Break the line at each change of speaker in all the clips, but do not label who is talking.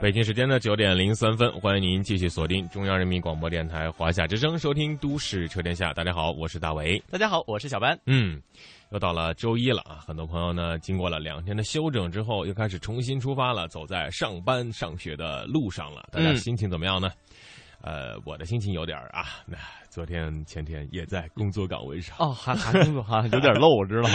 北京时间的九点零三分，欢迎您继续锁定中央人民广播电台华夏之声，收听《都市车天下》。大家好，我是大伟。
大家好，我是小班。
嗯，又到了周一了啊！很多朋友呢，经过了两天的休整之后，又开始重新出发了，走在上班上学的路上了。大家心情怎么样呢？呃，我的心情有点啊，那。昨天前天也在工作岗位上
哦，还还工作哈，有点漏，我知道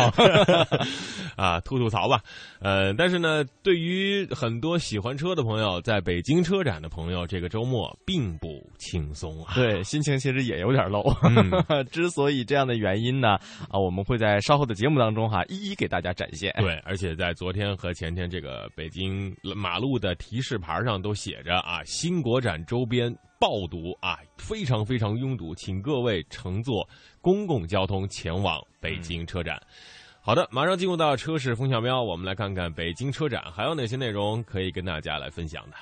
啊，吐吐槽吧。呃，但是呢，对于很多喜欢车的朋友，在北京车展的朋友，这个周末并不轻松啊。
对，心情其实也有点漏。之所以这样的原因呢，啊，我们会在稍后的节目当中哈，一一给大家展现。
对，而且在昨天和前天，这个北京马路的提示牌上都写着啊，新国展周边。爆堵啊，非常非常拥堵，请各位乘坐公共交通前往北京车展。好的，马上进入到车市风向标，我们来看看北京车展还有哪些内容可以跟大家来分享的。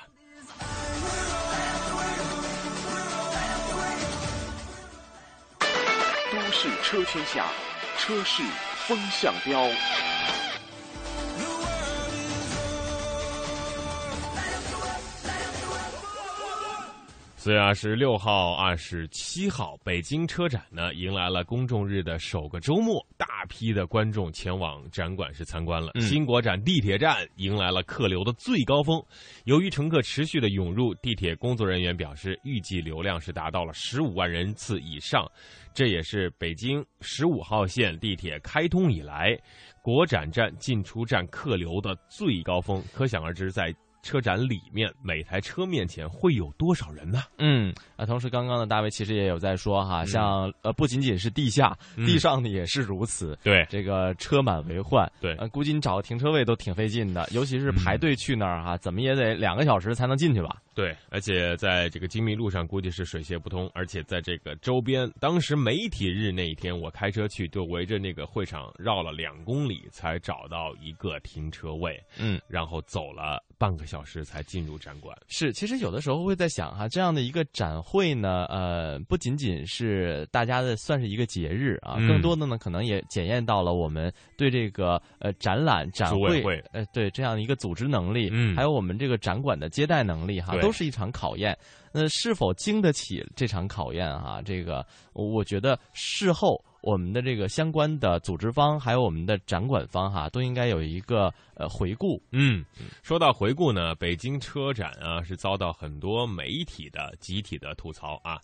都市车天下，车市风向标。
四月二十六号、二十七号，北京车展呢迎来了公众日的首个周末，大批的观众前往展馆是参观了。新国展地铁站迎来了客流的最高峰，由于乘客持续的涌入，地铁工作人员表示，预计流量是达到了十五万人次以上，这也是北京十五号线地铁开通以来国展站进出站客流的最高峰，可想而知，在。车展里面每台车面前会有多少人呢？
嗯，啊，同时刚刚呢大卫其实也有在说哈，像呃不仅仅是地下，地上呢也是如此。
对，
这个车满为患。
对，
呃，估计你找个停车位都挺费劲的，尤其是排队去那儿哈，怎么也得两个小时才能进去吧？
对，而且在这个精密路上估计是水泄不通，而且在这个周边，当时媒体日那一天我开车去，就围着那个会场绕了两公里才找到一个停车位。
嗯，
然后走了。半个小时才进入展馆，
是其实有的时候会在想哈，这样的一个展会呢，呃，不仅仅是大家的算是一个节日啊，更多的呢，可能也检验到了我们对这个呃展览展会呃对这样的一个组织能力，
嗯，
还有我们这个展馆的接待能力哈，都是一场考验。那是否经得起这场考验哈？这个我觉得事后。我们的这个相关的组织方，还有我们的展馆方，哈，都应该有一个呃回顾。
嗯，说到回顾呢，北京车展啊，是遭到很多媒体的集体的吐槽啊。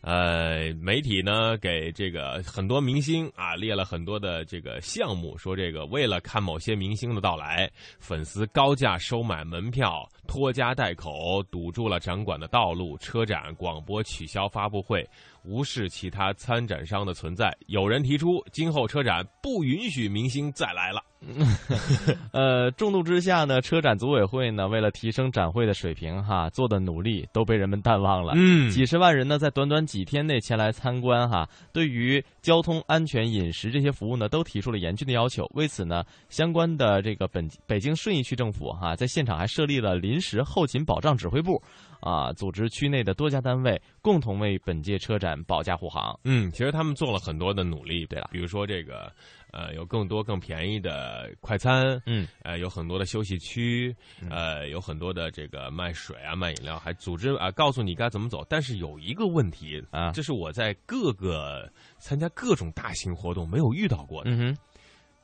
呃，媒体呢给这个很多明星啊列了很多的这个项目，说这个为了看某些明星的到来，粉丝高价收买门票，拖家带口堵住了展馆的道路，车展广播取消发布会。无视其他参展商的存在，有人提出今后车展不允许明星再来了。
呃，众怒之下呢，车展组委会呢，为了提升展会的水平，哈，做的努力都被人们淡忘了。
嗯，
几十万人呢，在短短几天内前来参观，哈，对于交通安全、饮食这些服务呢，都提出了严峻的要求。为此呢，相关的这个本北京顺义区政府，哈，在现场还设立了临时后勤保障指挥部。啊！组织区内的多家单位共同为本届车展保驾护航。
嗯，其实他们做了很多的努力。
对了，
比如说这个，呃，有更多更便宜的快餐。
嗯，
呃，有很多的休息区。呃，有很多的这个卖水啊、卖饮料，还组织啊，告诉你该怎么走。但是有一个问题
啊，
这是我在各个参加各种大型活动没有遇到过的。
嗯，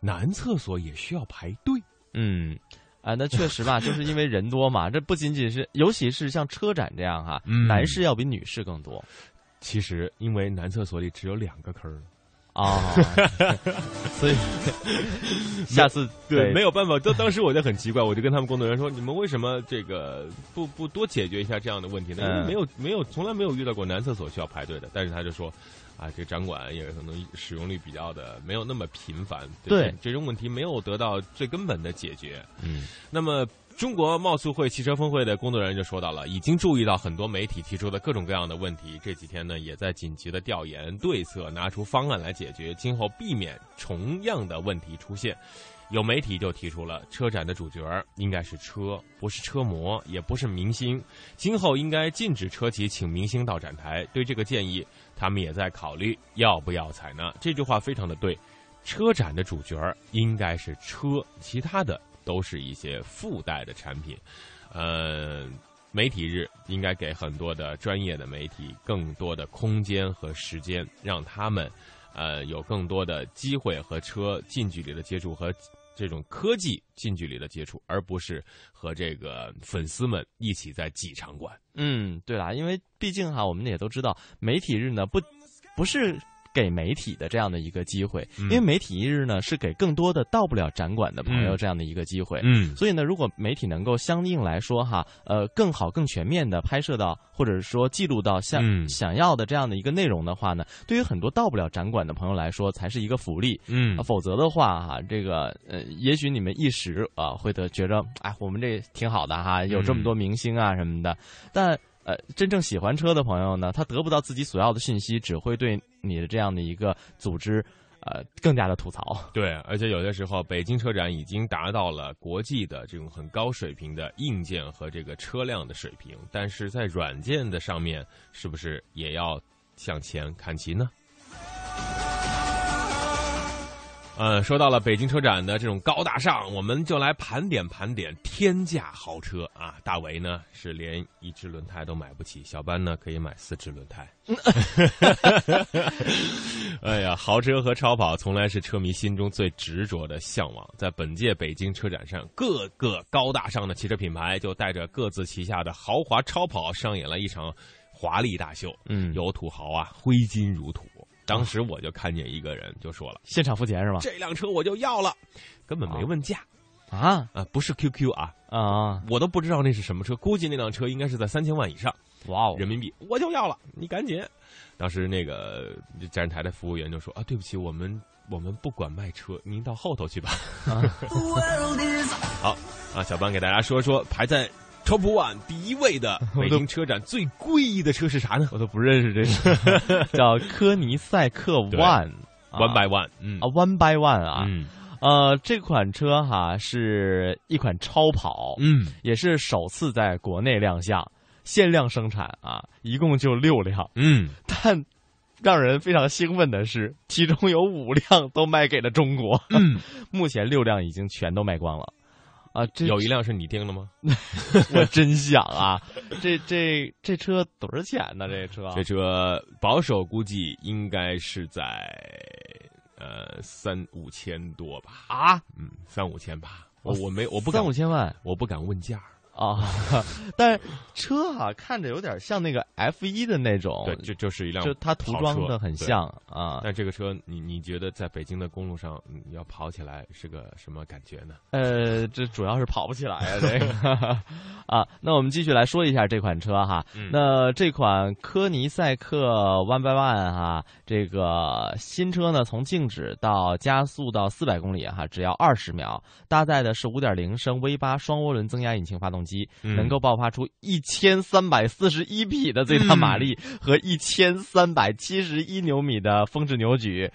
男厕所也需要排队。
嗯。啊，那确实吧，就是因为人多嘛。这不仅仅是，尤其是像车展这样哈，男士要比女士更多。
其实因为男厕所里只有两个坑儿。
啊，所以下次
对没有办法。当当时我就很奇怪，我就跟他们工作人员说：“你们为什么这个不不多解决一下这样的问题呢？因为没有没有从来没有遇到过男厕所需要排队的。”但是他就说：“啊，这展馆也可能使用率比较的没有那么频繁，
对
这种问题没有得到最根本的解决。”
嗯，
那么。中国贸促会汽车峰会的工作人员就说到了，已经注意到很多媒体提出的各种各样的问题，这几天呢也在紧急的调研对策，拿出方案来解决，今后避免同样的问题出现。有媒体就提出了，车展的主角应该是车，不是车模，也不是明星，今后应该禁止车企请明星到展台。对这个建议，他们也在考虑要不要采纳。这句话非常的对，车展的主角应该是车，其他的。都是一些附带的产品，呃，媒体日应该给很多的专业的媒体更多的空间和时间，让他们呃有更多的机会和车近距离的接触和这种科技近距离的接触，而不是和这个粉丝们一起在挤场馆。
嗯，对啦，因为毕竟哈，我们也都知道，媒体日呢不不是。给媒体的这样的一个机会，因为媒体一日呢是给更多的到不了展馆的朋友这样的一个机会，
嗯，
所以呢，如果媒体能够相应来说哈，呃，更好、更全面的拍摄到，或者是说记录到像想要的这样的一个内容的话呢，对于很多到不了展馆的朋友来说，才是一个福利，
嗯，
否则的话哈，这个呃，也许你们一时啊会得觉着，哎，我们这挺好的哈，有这么多明星啊什么的，但。呃，真正喜欢车的朋友呢，他得不到自己所要的信息，只会对你的这样的一个组织，呃，更加的吐槽。
对，而且有些时候，北京车展已经达到了国际的这种很高水平的硬件和这个车辆的水平，但是在软件的上面，是不是也要向前看齐呢？呃，说到了北京车展的这种高大上，我们就来盘点盘点天价豪车啊！大为呢是连一只轮胎都买不起，小班呢可以买四只轮胎。哎呀，豪车和超跑从来是车迷心中最执着的向往。在本届北京车展上，各个高大上的汽车品牌就带着各自旗下的豪华超跑上演了一场华丽大秀。
嗯，
有土豪啊，挥金如土。当时我就看见一个人就说了：“
现场付钱是吧？
这辆车我就要了，根本没问价
啊
啊！不是 QQ 啊
啊！
我都不知道那是什么车，估计那辆车应该是在三千万以上。
哇哦，
人民币我就要了，你赶紧！当时那个站台的服务员就说：啊，对不起，我们我们不管卖车，您到后头去吧。好啊，小班给大家说说排在。Top One 第一位的 北京车展最贵的车是啥呢？
我都不认识这个，叫科尼赛克 One
One by One，嗯。
啊 One by One 啊，呃，这款车哈是一款超跑，
嗯，
也是首次在国内亮相，限量生产啊，一共就六辆，
嗯，
但让人非常兴奋的是，其中有五辆都卖给了中国，
嗯，
目前六辆已经全都卖光了。啊，这
有一辆是你订的吗？
我真想啊，这这这车多少钱呢？这车
这车保守估计应该是在呃三五千多吧？
啊，
嗯，三五千吧。我我没我不敢
三五千万，
我不敢问价。
啊，但是车哈看着有点像那个 F 一的那种，
对，就就是一辆，
就它涂装的很像啊。
但这个车，你你觉得在北京的公路上要跑起来是个什么感觉呢？
呃，这主要是跑不起来啊，这个 啊。那我们继续来说一下这款车哈。那这款科尼赛克 One by One 哈，这个新车呢，从静止到加速到四百公里哈，只要二十秒，搭载的是五点零升 V 八双涡轮增压引擎发动机。机能够爆发出一千三百四十一匹的最大马力和一千三百七十一牛米的峰值扭矩，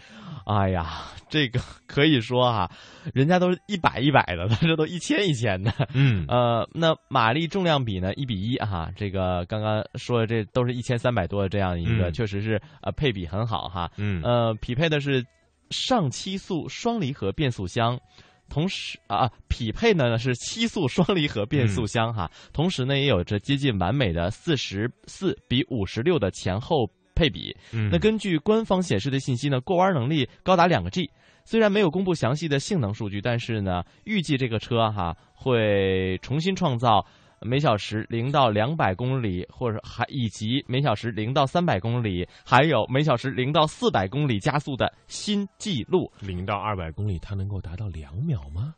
哎呀，这个 可以说哈，人家都是一百一百的，他这都一千一千的，
嗯，
呃，那马力重量比呢一比一哈，这个刚刚说的这都是一千三百多的这样一个，确实是呃配比很好哈，
嗯，
呃，匹配的是上七速双离合变速箱。同时啊，匹配呢是七速双离合变速箱哈，同时呢也有着接近完美的四十四比五十六的前后配比。那根据官方显示的信息呢，过弯能力高达两个 G。虽然没有公布详细的性能数据，但是呢，预计这个车哈会重新创造。每小时零到两百公里，或者还以及每小时零到三百公里，还有每小时零到四百公里加速的新纪录。
零到二百公里，它能够达到两秒吗？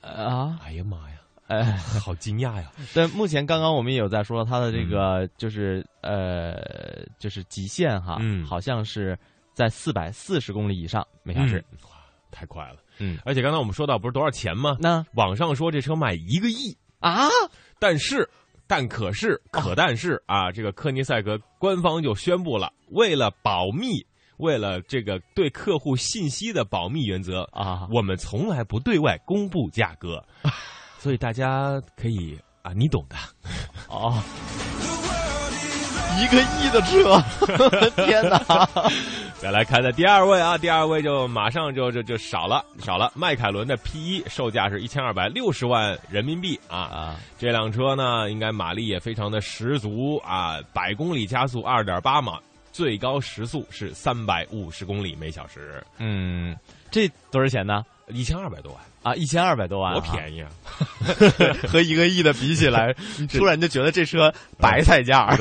啊，
哎呀妈呀！
哎，
好惊讶呀！
但目前刚刚我们也有在说它的这个就是、呃就是极限哈，
嗯
好像是在四百四十公里以上每小时。
嗯哇，太快了！
嗯，
而且刚才我们说到不是多少钱吗？
那
网上说这车卖一个亿，
啊，
但是但可是可但是啊，这个科尼赛格官方就宣布了，为了保密，为了这个对客户信息的保密原则
啊。
我们从来不对外公布价格，所以大家可以啊，你懂的。
哦，一个亿的车，天哪！
再来看的第二位啊，第二位就马上就就就少了少了，迈凯伦的 P 一售价是一千二百六十万人民币啊
啊，
这辆车呢应该马力也非常的十足啊，百公里加速二点八码，最高时速是三百五十公里每小时，
嗯，这多少钱呢？
一千二百多万，
啊，一千二百多万、
多便宜啊！
宜，和一个亿的比起来，你突然就觉得这车白菜价儿。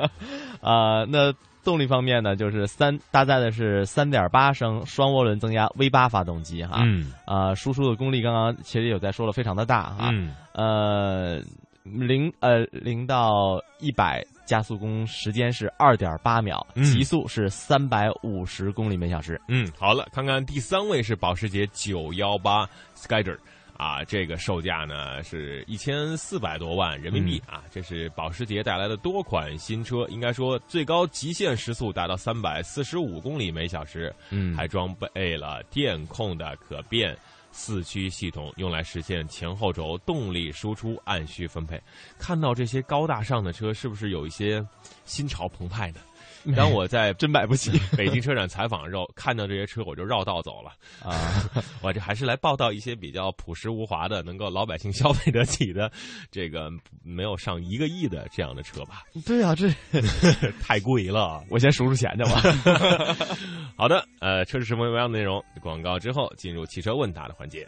啊、那动力方面呢，就是三搭载的是三点八升双涡轮增压 V 八发动机哈，
嗯。
啊、输出的功率刚刚其实有在说了，非常的大哈，
嗯。
呃，零呃零到一百加速公时间是二点八秒，
嗯。
极速是三百五十公里每小时。
嗯，好了，看看第三位是保时捷九幺八 Skyder。啊，这个售价呢是一千四百多万人民币、啊，这是保时捷带来的多款新车，应该说最高极限时速达到三百四十五公里每小时，
嗯
还装备了电控的可变四驱系统，用来实现前后轴动力输出按需分配。看到这些高大上的车，是不是有一些心潮澎湃呢？当我在
真买不起
北京车展采访的时候，看到这些车，我就绕道走了。
啊！
我这还是来报道一些比较朴实无华的，能够老百姓消费得起的，这个没有上一个亿的这样的车吧？
对啊，这
太贵了。
我先数数钱去吧。
好的，呃，车是什么样的内容？广告之后进入汽车问答的环节。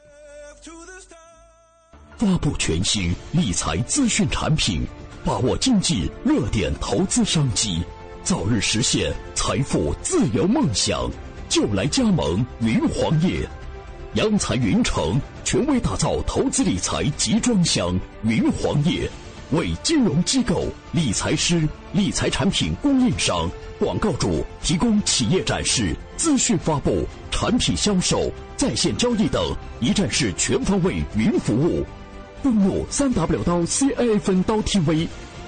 发布全新理财资讯产品，把握经济热点投资商机，早日实现财富自由梦想，就来加盟云黄业。央财云城权威打造投资理财集装箱云黄业，为金融机构、理财师、理财产品供应商、广告主提供企业展示、资讯发布、产品销售、在线交易等一站式全方位云服务。登录三 W 刀 CAA 分刀 TV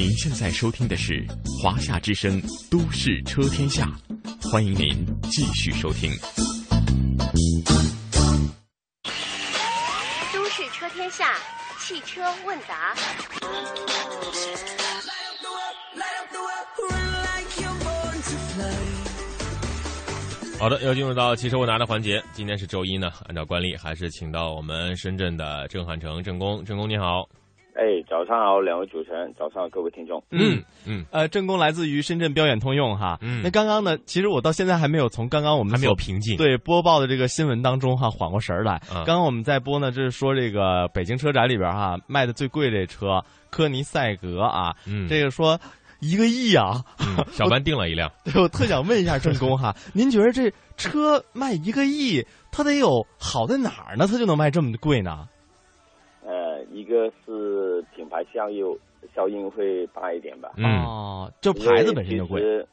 您现在收听的是《华夏之声·都市车天下》，欢迎您继续收听。
都市车天下，汽车问答。
好的，要进入到汽车问答的环节。今天是周一呢，按照惯例还是请到我们深圳的郑汉成郑工。郑工你好，
哎，早上好，两位主持人，早上好各位听众。
嗯嗯，
呃，正工来自于深圳标远通用哈。
嗯
那刚刚呢，其实我到现在还没有从刚刚我们
还没有平静。，
对播报的这个新闻当中哈缓过神儿来。
嗯
刚刚我们在播呢，就是说这个北京车展里边哈卖的最贵这车科尼赛格啊，
嗯，
这个说一个亿啊。
嗯小班订了一辆，
对，我特想问一下正工哈，您觉得这车卖一个亿，它得有好在哪儿呢？它就能卖这么贵呢？
呃，一个是品牌效应效应会大一点吧，
嗯。
哦，这牌子本身就贵。
其实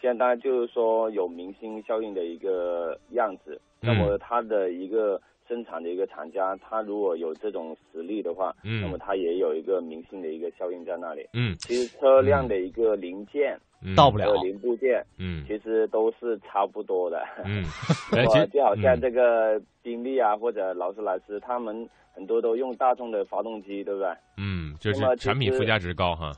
现在就是说有明星效应的一个样子，
嗯。
那么它的一个生产的一个厂家，它如果有这种实力的话，
嗯。
那么它也有一个明星的一个效应在那里。
嗯。
其实车辆的一个零件，
嗯。
到不了。
零部件，
嗯。
其实都是差不多的。
嗯，
就好像
嗯。
这个宾利啊，或者劳斯莱斯，他们很多都用大众的发动机，对不对？
嗯，就是产品附加值高哈。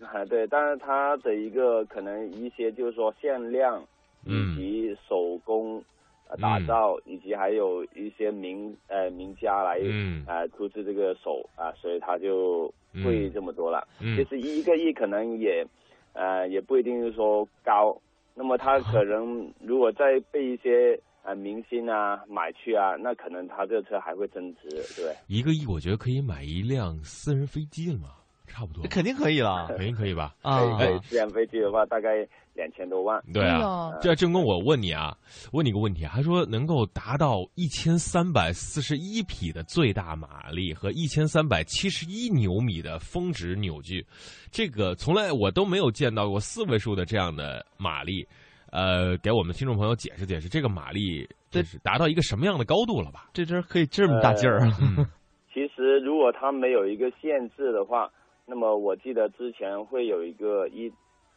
啊，对，但是它的一个可能一些就是说限量，
嗯。
以及手工、呃打
嗯
造，以及还有一些名呃名家来
嗯。
啊、呃出资这个手啊、所以它就贵这么多了。
嗯。
其实一个亿可能也呃也不一定是说高，那么他可能如果再被一些呃明星啊买去啊，那可能他这个车还会增值，对不对？
一个亿，我觉得可以买一辆私人飞机了嘛，差不多，
肯定可以了
肯定可以吧？
啊
私人飞机的话大概两千多万。
对啊，
啊，
这郑工，我问你啊，问你个问题，还说能够达到一千三百四十一匹的最大马力和一千三百七十一牛米的峰值扭矩，这个从来我都没有见到过四位数的这样的马力。呃，给我们听众朋友解释解释，这个马力这是达到一个什么样的高度了吧？
这车可以这么大劲儿啊！
嗯
其实如果它没有一个限制的话，那么我记得之前会有一个一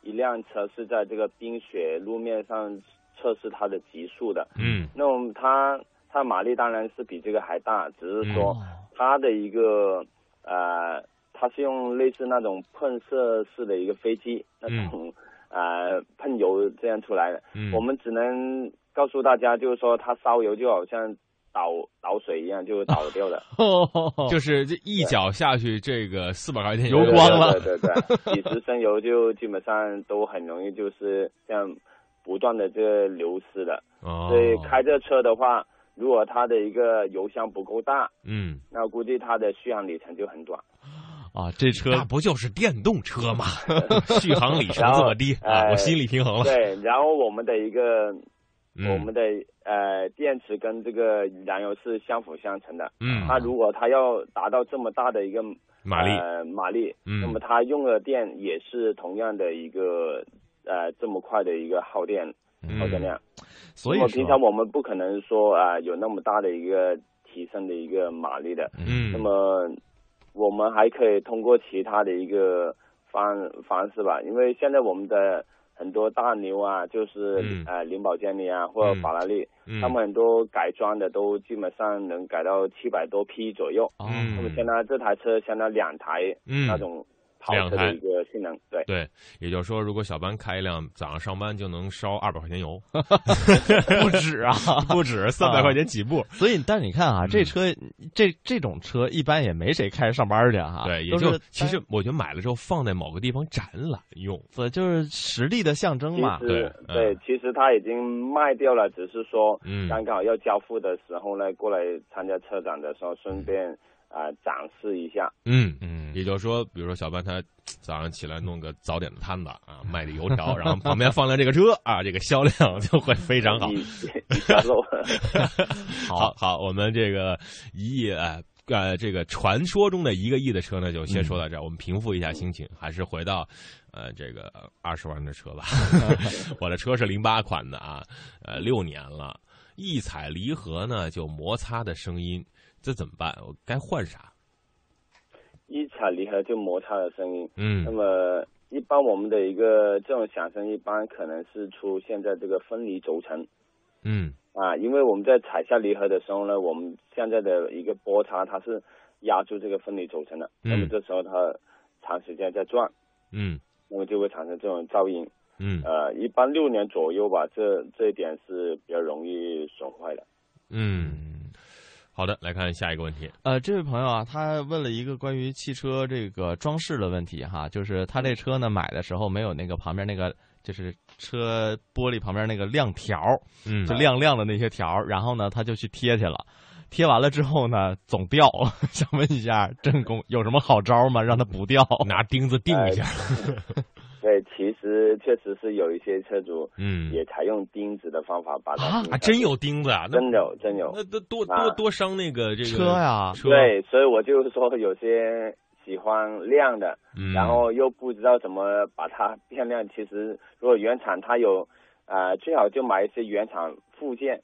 一辆车是在这个冰雪路面上测试它的极速的，
嗯。
那么它它马力当然是比这个还大，只是说
哦
它的一个呃，它是用类似那种喷射式的一个飞机那种、呃喷油这样出来的，
嗯，
我们只能告诉大家，就是说它烧油就好像倒倒水一样，就倒 掉了。
就是这一脚下去，这个四百块钱
油光了
对对对对，几十升油就基本上都很容易就是这样不断的这个流失的。
哦，
所以开这车的话，如果它的一个油箱不够大，
嗯，
那估计它的续航里程就很短。
啊，这车
那不就是电动车吗？续航里程这么低啊，我心里平衡了。
对，然后我们的一个、
嗯
我们的呃电池跟这个燃油是相辅相成的。
嗯
它如果它要达到这么大的一个
马力
呃马力，
嗯
那么它用的电也是同样的一个呃这么快的一个耗电
嗯
耗电量。
所以
平常我们不可能说啊、呃有那么大的一个提升的一个马力的。
嗯，
那么我们还可以通过其他的一个方方式吧，因为现在我们的很多大牛啊，就是、
嗯。
呃林宝坚尼啊或者
嗯。
法拉利，
嗯。
他们很多改装的都基本上能改到七百多匹左右。那么相当于这台车相当于两台
嗯。
那种跑
两台
的一个性能，对。
对，也就是说，如果小班开一辆早上上班就能烧二百块钱油，
不止啊，
不止三百块钱起步。
所以，但是你看啊，
嗯
这车这这种车一般也没谁开上班去哈。
对，也就其实我觉得买了之后放在某个地方展览用。
所以就是实力的象征嘛。
对嗯
对，其实他已经卖掉了，只是说
嗯
刚刚好要交付的时候呢，过来参加车展的时候，顺便啊、展示一下。
嗯
嗯
也就是说，比如说小班他早上起来弄个早点的摊子啊，卖的油条，然后旁边放辆这个车啊，这个销量就会非常好。好好，我们这个一亿啊呃，这个传说中的一个亿的车呢，就先说到这儿。我们平复一下心情，还是回到呃这个二十万的车吧。我的车是零八款的啊，呃六年了，一踩离合呢就摩擦的声音，这怎么办？我该换啥？
一踩离合就摩擦的声音。嗯那
嗯
么一般我们的一个这种响声，一般可能是出现在这个分离轴承
嗯
啊，因为我们在踩下离合的时候呢，我们现在的一个波差它是压住这个分离轴承的，
嗯
那么这时候它长时间在转，
嗯
那么就会产生这种噪音。
嗯
呃，一般六年左右吧，这这一点是比较容易损坏的。
嗯。好的，来看下一个问题。
呃，这位朋友啊，他问了一个关于汽车这个装饰的问题哈，就是他这车呢买的时候没有那个旁边那个就是车玻璃旁边那个亮条儿，
嗯
就亮亮的那些条儿，然后呢他就去贴去了。贴完了之后呢，总掉。想问一下正工有什么好招吗？让它不掉？
拿钉子钉一下。
对，其实确实是有一些车主
嗯
也采用钉子的方法把它
啊真有钉子啊！那
真有真有。
那都多
啊
多多伤那个这个
车呀
车
对，所以我就是说有些喜欢亮的，
嗯
然后又不知道怎么把它变亮。其实如果原厂它有，呃，最好就买一些原厂附件。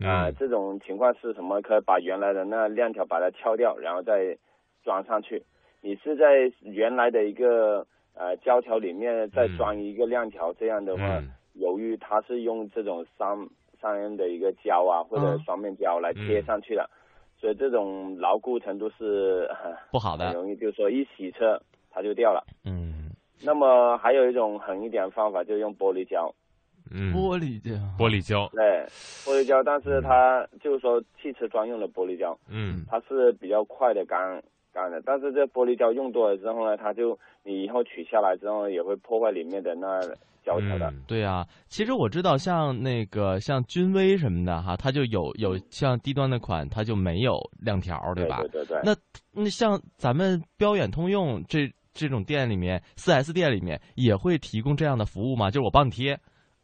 啊、
嗯
这种情况是什么？可以把原来的那亮条把它敲掉，然后再装上去。你是在原来的一个呃胶条里面再装一个亮条，这样的话，
嗯。
由于它是用这种三三 M 的一个胶啊或者
嗯
双面胶来贴上去的，所以这种牢固程度是
不好的，
很容易，就是说一洗车它就掉了。
嗯，
那么还有一种狠一点的方法，就是用玻璃胶。
嗯，
玻璃胶。
玻璃胶，
对，玻璃胶，但是它就是说汽车专用的玻璃胶，
嗯。
它是比较快的干干的。但是这玻璃胶用多了之后呢，它就你以后取下来之后也会破坏里面的那胶条的。
嗯
对啊，其实我知道，像那个像君威什么的哈，它就有有像低端的款，它就没有亮条，
对
吧？
对对对。
那那像咱们标远通用这这种店里面，四 S 店里面也会提供这样的服务吗？就是我帮你贴，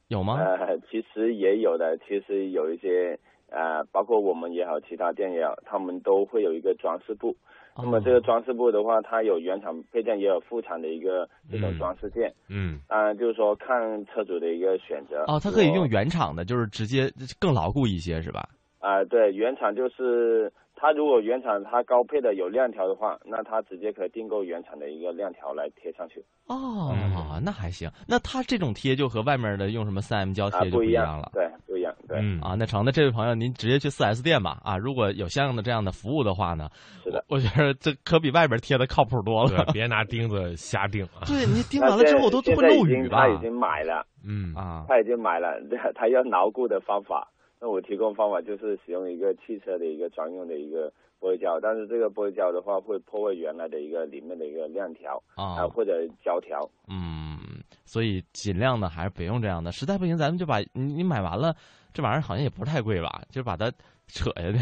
有吗？
呃，其实也有的，其实有一些呃，包括我们也好，其他店也好，他们都会有一个装饰部。那么这个
哦
装饰部的话，它有原厂配件，也有副厂的一个这种
嗯
装饰件。
嗯
当然，就是说看车主的一个选择。
哦，它可以用原厂的，就是直接更牢固一些，是吧？
啊、对，原厂就是它如果原厂它高配的有亮条的话，那它直接可以订购原厂的一个亮条来贴上去。
哦，
嗯
那还行。那它这种贴就和外面的用什么三 M 胶
啊、
贴就
不
一样了。
对，不一样，对，
嗯
啊，那成，那这位朋友，您直接去四 S 店吧。啊，如果有相应的这样的服务的话呢，
是的。
我我觉得这可比外边贴的靠谱多了。
别拿钉子瞎钉啊，
对你钉完了之后都
现
会
在已经
漏雨吧
他？已经买了，
嗯
啊，
他已经买了，他要牢固的方法。那我提供方法就是使用一个汽车的一个专用的一个玻璃胶，但是这个玻璃胶的话会破坏原来的一个里面的一个亮条
啊
或者胶条。
嗯，所以尽量的还是别用这样的，实在不行咱们就把你你买完了，这玩意儿好像也不是太贵吧，就把它扯下去。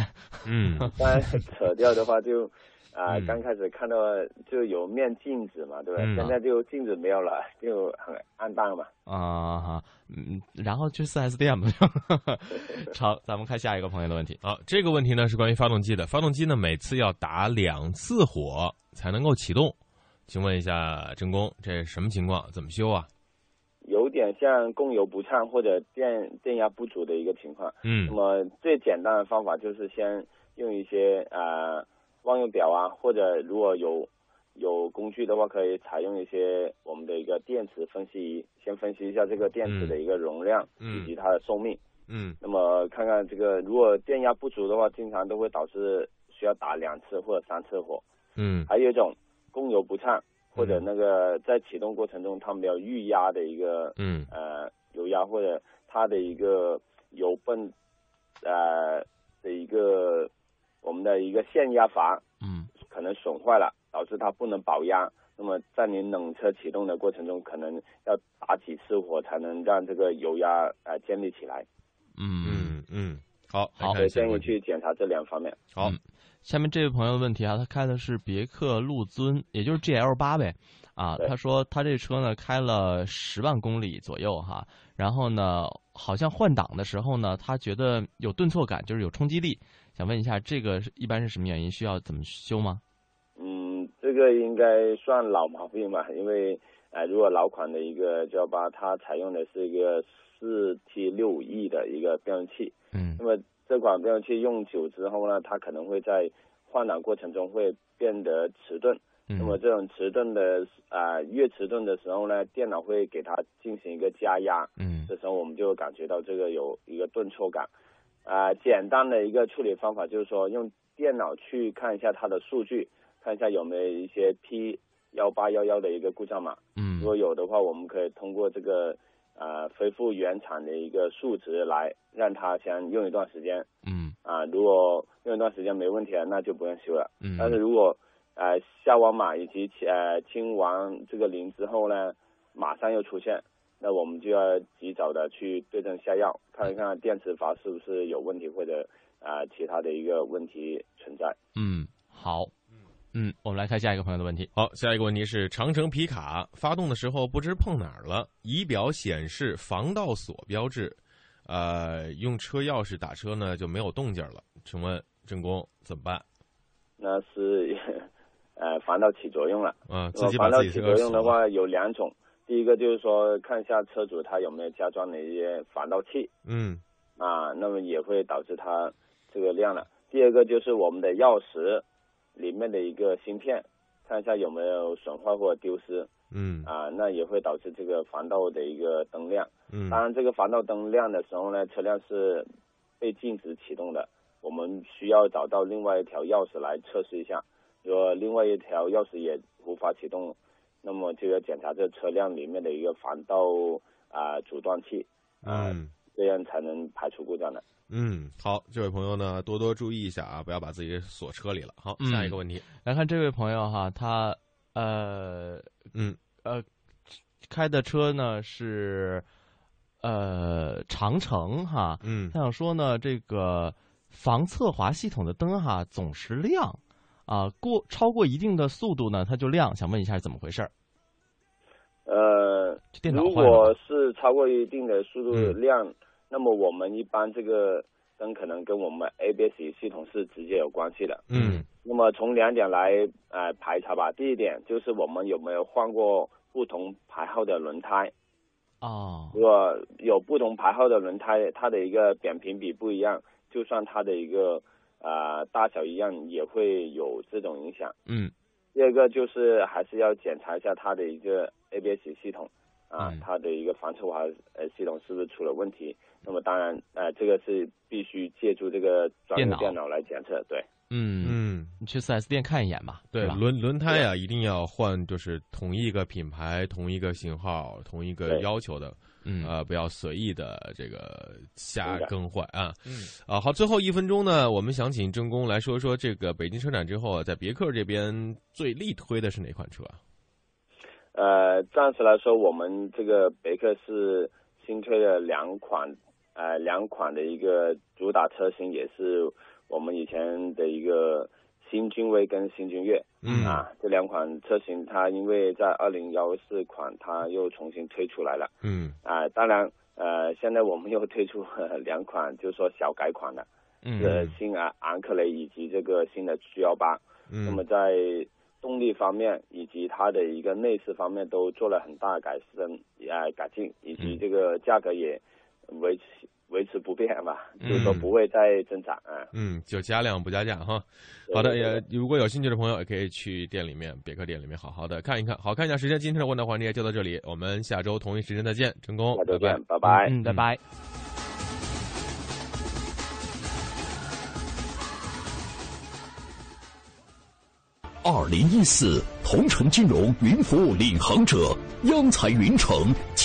嗯
当然扯掉的话就，啊、
嗯
刚开始看到就有面镜子嘛，对吧？
嗯
现在就镜子没有了，就很暗淡嘛。
啊哈，嗯，然后去四 S 店嘛。好，咱们看下一个朋友的问题。
好，这个问题呢是关于发动机的。发动机呢每次要打两次火才能够启动，请问一下郑工，这是什么情况？怎么修啊？
有点像供油不畅或者电电压不足的一个情况。
嗯
那么最简单的方法就是先用一些呃万用表啊，或者如果有有工具的话，可以采用一些我们的一个电池分析仪，先分析一下这个电池的一个容量、
嗯。
以及它的寿命。
嗯。
那么看看这个，如果电压不足的话，经常都会导致需要打两次或者三次火。
嗯。
还有一种供油不畅，或者那个在启动过程中它没有预压的一个
嗯。
呃油压或者它的一个油泵呃的一个我们的一个限压阀
嗯
可能损坏了，导致它不能保压。那么在你冷车启动的过程中，可能要打几次火才能让这个油压呃建立起来。
嗯。
嗯嗯，好，
好
来看
所以建议
下一个问题
去检查这两方面。
好
嗯下面这位朋友的问题啊，他开的是别克陆尊，也就是 GL 八呗。啊，他说他这车呢开了十万公里左右哈，然后呢，好像换挡的时候呢，他觉得有顿挫感，就是有冲击力。想问一下，这个是一般是什么原因？需要怎么修吗？
嗯，这个应该算老毛病吧，因为呃，如果老款的一个 G 八，它采用的是一个四 T 六五 E 的一个变速器，
嗯
那么这款变速器用久之后呢，它可能会在换挡过程中会变得迟钝。
嗯
那么这种迟钝的啊、呃越迟钝的时候呢，电脑会给它进行一个加压，
嗯
这时候我们就感觉到这个有一个顿挫感。啊、简单的一个处理方法就是说，用电脑去看一下它的数据，看一下有没有一些 P 幺八幺幺的一个故障码。
嗯
如果有的话，我们可以通过这个呃恢复原厂的一个数值来让它先用一段时间
嗯
啊、如果用一段时间没问题了，那就不用修了。
嗯，
但是如果呃下完码以及呃清完这个零之后呢，马上又出现，那我们就要及早的去对症下药，看一看电磁阀是不是有问题或者啊、呃其他的一个问题存在。
嗯好，嗯，我们来看下一个朋友的问题。
好，下一个问题。是长城皮卡发动的时候不知碰哪儿了，仪表显示防盗锁标志，呃，用车钥匙打车呢就没有动静了。请问郑工怎么办？
那是呃防盗起作用了。嗯、防盗起作用的话有两种，第一个就是说看一下车主他有没有加装的一些防盗器
嗯
啊，那么也会导致它这个亮了。第二个就是我们的钥匙里面的一个芯片，看一下有没有损坏或者丢失。
嗯
啊，那也会导致这个防盗的一个灯亮。
嗯
当然，这个防盗灯亮的时候呢，车辆是被禁止启动的，我们需要找到另外一条钥匙来测试一下。如果另外一条钥匙也无法启动，那么就要检查这车辆里面的一个防盗啊、阻断器，啊、
嗯
这样才能排除故障的。
嗯，好，这位朋友呢，多多注意一下啊，不要把自己锁车里了。好，
嗯。
下一个问题，
来看这位朋友哈，他呃
嗯。
呃开的车呢是呃长城哈，
嗯。
他想说呢，这个防侧滑系统的灯哈总是亮啊，过超过一定的速度呢它就亮，想问一下是怎么回事儿？
呃，如果是超过一定的速度
嗯，
那么我们一般这个灯可能跟我们 ABS 系统是直接有关系的。
嗯
那么从两点来呃排查吧。第一点就是我们有没有换过不同牌号的轮胎。
哦
如果有不同牌号的轮胎，它的一个扁平比不一样，就算它的一个呃大小一样，也会有这种影响。
嗯
第二个就是还是要检查一下它的一个 ABS 系统啊，
嗯
它的一个防侧滑呃系统是不是出了问题？那么当然呃这个是必须借助这个专
电脑
用电脑来检测，对。
嗯，
嗯，
你去 4S 店看一眼吧，
对，轮轮胎呀、一定要换，就是同一个品牌、同一个型号、同一个要求的，
嗯
呃，不要随意的这个瞎更换啊。
嗯
啊，好，最后一分钟呢，我们想请郑工来说说这个北京车展之后啊，在别克这边最力推的是哪款车啊？
呃，暂时来说，我们这个别克是新推的两款，呃，两款的一个主打车型，也是我们以前的一个新君威跟新君越。
嗯
啊，这两款车型，它因为在二零幺四款，它又重新推出来了。
嗯
啊，当然，呃，现在我们又推出呃 两款，就是说小改款的，
嗯
呃，新昂昂克雷以及这个新的 G 幺八。那么
嗯
在动力方面以及它的一个内饰方面都做了很大改善、呃改进，以及
嗯
这个价格也维持维持不变吧，
嗯
就是说不会再增长啊。
嗯，就加量不加价哈。好的，也如果有兴趣的朋友，也可以去店里面，别克店里面好好的看一看。好看一下时间，今天的问答环节就到这里，我们下周同一时间再见，成功，拜拜
下周见，。拜拜。
嗯，拜拜。
二零一四同城金融云服务领航者央财云城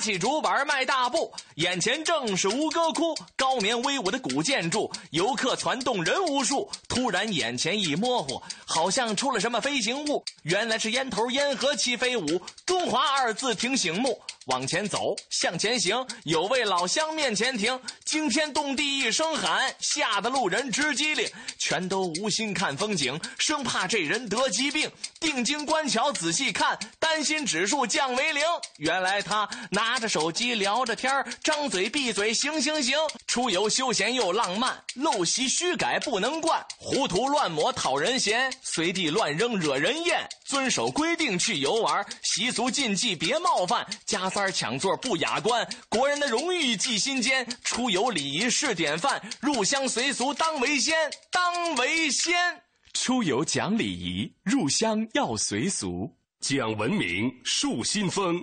起竹板迈大步，眼前正是吴哥窟，高棉威武的古建筑，游客攒动人无数。突然眼前一模糊，好像出了什么飞行物，原来是烟头烟盒齐飞舞，中华二字挺醒目。往前走，向前行，有位老乡面前停，惊天动地一声喊，吓得路人直机灵，全都无心看风景，生怕这人得疾病。定睛观瞧，仔细看，担心指数降为零。原来他拿拿着手机聊着天儿张嘴闭嘴行行行。出游休闲又浪漫，陋习虚改不能惯，糊涂乱抹讨人嫌，随地乱扔惹人厌。遵守规定去游玩，习俗禁忌别冒犯，加塞抢座不雅观，国人的荣誉记心间。出游礼仪是典范，入乡随俗当为先，当为先。出游讲礼仪，入乡要随俗。
讲文明树新风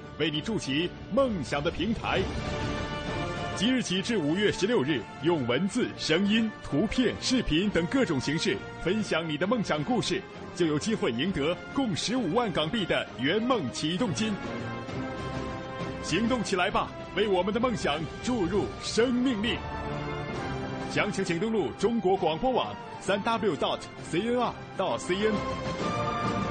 为你筑起梦想的平台。即日起至五月十六日，用文字、声音、图片、视频等各种形式分享你的梦想故事，就有机会赢得共十五万港币的圆梦启动金。行动起来吧，为我们的梦想注入生命力！详情请登录中国广播网三 w dot cnr 到 cn。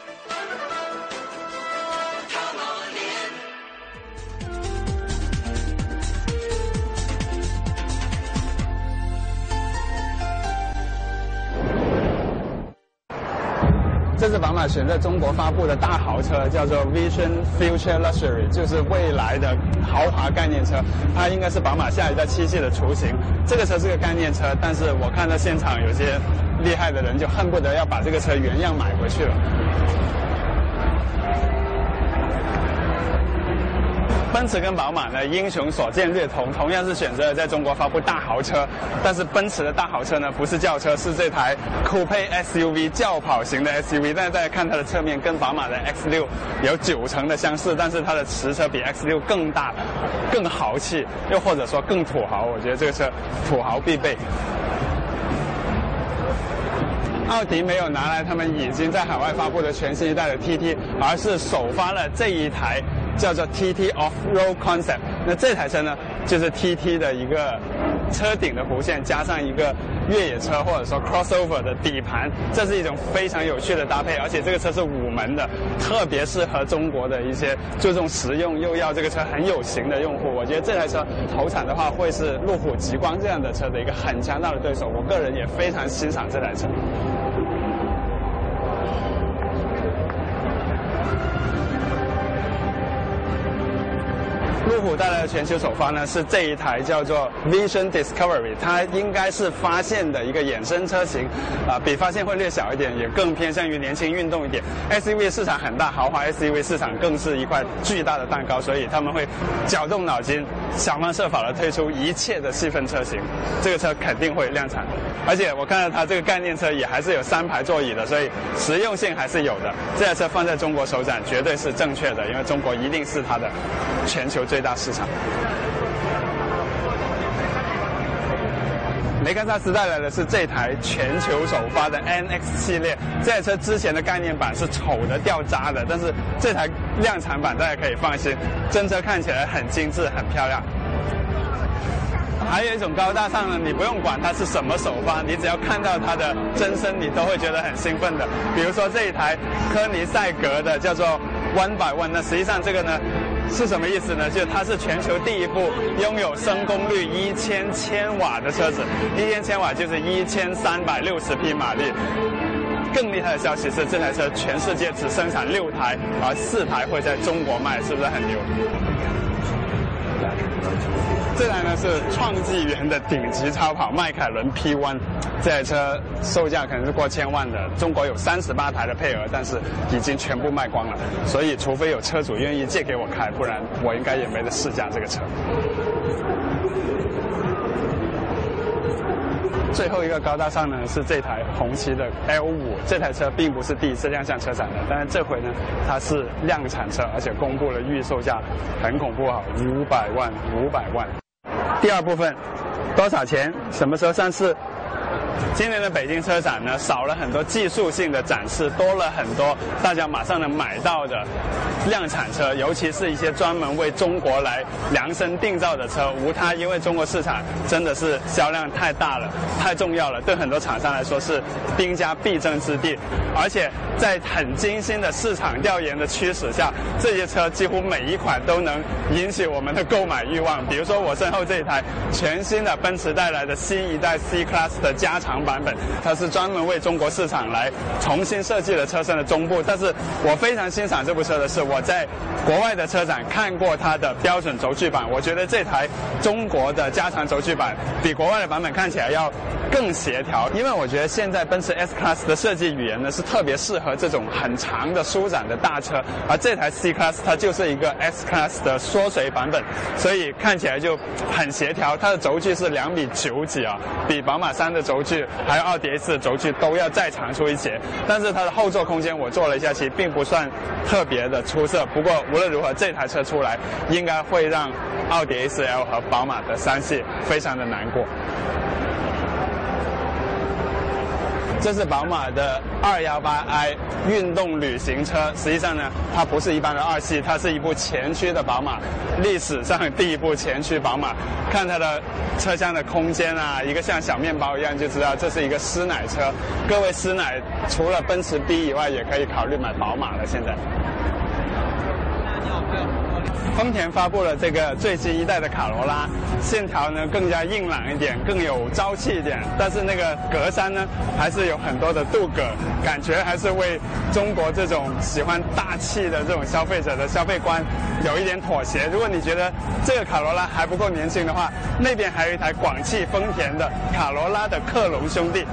这是宝马选在中国发布的大豪车，叫做 Vision Future Luxury，就是未来的豪华概念车。它应该是宝马下一代七系的雏形。这个车是个概念车，但是我看到现场有些厉害的人就恨不得要把这个车原样买回去了。奔驰跟宝马呢，英雄所见略同，同样是选择了在中国发布大豪车。但是奔驰的大豪车呢，不是轿车，是这台 Coupe SUV 轿跑型的 SUV。但是大家看它的侧面，跟宝马的 X6 有九成的相似，但是它的实车比 X6 更大、更豪气，又或者说更土豪。我觉得这个车土豪必备。奥迪没有拿来他们已经在海外发布的全新一代的 TT，而是首发了这一台。叫做 TT Off Road Concept，那这台车呢，就是 TT 的一个车顶的弧线，加上一个越野车或者说 crossover 的底盘，这是一种非常有趣的搭配。而且这个车是五门的，特别适合中国的一些注重实用又要这个车很有型的用户。我觉得这台车投产的话，会是路虎极光这样的车的一个很强大的对手。我个人也非常欣赏这台车。路虎带来的全球首发呢，是这一台叫做 Vision Discovery，它应该是发现的一个衍生车型，啊，比发现会略小一点，也更偏向于年轻运动一点。SUV 市场很大，豪华 SUV 市场更是一块巨大的蛋糕，所以他们会绞动脑筋，想方设法的推出一切的细分车型。这个车肯定会量产，而且我看到它这个概念车也还是有三排座椅的，所以实用性还是有的。这台车放在中国首展绝对是正确的，因为中国一定是它的全球最。大市场。雷克萨斯带来的是这台全球首发的 NX 系列。这台车之前的概念版是丑的掉渣的，但是这台量产版大家可以放心，真车看起来很精致、很漂亮。还有一种高大上呢，你不用管它是什么首发，你只要看到它的真身，你都会觉得很兴奋的。比如说这一台科尼赛格的叫做 One by One，那实际上这个呢。是什么意思呢？就是它是全球第一部拥有升功率一千千瓦的车子，一千千瓦就是一千三百六十匹马力。更厉害的消息是，这台车全世界只生产六台，而四台会在中国卖，是不是很牛？这台呢是创纪元的顶级超跑迈凯伦 P1，这台车售价可能是过千万的。中国有三十八台的配额，但是已经全部卖光了。所以除非有车主愿意借给我开，不然我应该也没得试驾这个车。最后一个高大上呢是这台红旗的 L5，这台车并不是第一次亮相车展的，但是这回呢它是量产车，而且公布了预售价，很恐怖啊，五百万，五百万。第二部分，多少钱？什么时候上市？今年的北京车展呢，少了很多技术性的展示，多了很多大家马上能买到的量产车，尤其是一些专门为中国来量身定造的车。无他，因为中国市场真的是销量太大了，太重要了，对很多厂商来说是兵家必争之地。而且在很精心的市场调研的驱使下，这些车几乎每一款都能引起我们的购买欲望。比如说我身后这一台全新的奔驰带来的新一代 C Class 的加长长版本，它是专门为中国市场来重新设计了车身的中部。但是我非常欣赏这部车的是，我在国外的车展看过它的标准轴距版，我觉得这台中国的加长轴距版比国外的版本看起来要更协调。因为我觉得现在奔驰 S Class 的设计语言呢是特别适合这种很长的舒展的大车，而这台 C Class 它就是一个 S Class 的缩水版本，所以看起来就很协调。它的轴距是两米九几啊，比宝马三的轴距还有奥迪 S 的轴距都要再长出一些。但是它的后座空间我坐了一下，其实并不算特别的出色。不过无论如何，这台车出来应该会让奥迪 A4L 和宝马的三系非常的难过。这是宝马的 218i 运动旅行车，实际上呢，它不是一般的二系，它是一部前驱的宝马，历史上第一部前驱宝马。看它的车厢的空间啊，一个像小面包一样，就知道这是一个师奶车。各位师奶除了奔驰 B 以外，也可以考虑买宝马了。现在。丰田发布了这个最新一代的卡罗拉，线条呢更加硬朗一点，更有朝气一点。但是那个格栅呢，还是有很多的镀铬，感觉还是为中国这种喜欢大气的这种消费者的消费观有一点妥协。如果你觉得这个卡罗拉还不够年轻的话，那边还有一台广汽丰田的卡罗拉的克隆兄弟。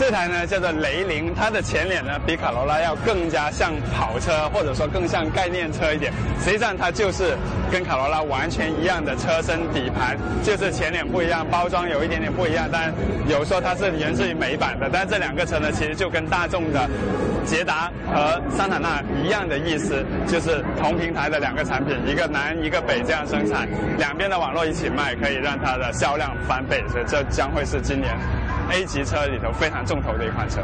这台呢叫做雷凌，它的前脸呢比卡罗拉要更加像跑车，或者说更像概念车一点。实际上它就是跟卡罗拉完全一样的车身底盘，就是前脸不一样，包装有一点点不一样。当然有说它是源自于美版的，但这两个车呢其实就跟大众的捷达和桑塔纳一样的意思，就是同平台的两个产品，一个南一个北这样生产，两边的网络一起卖，可以让它的销量翻倍。所以这将会是今年。A 级车里头非常重头的一款车。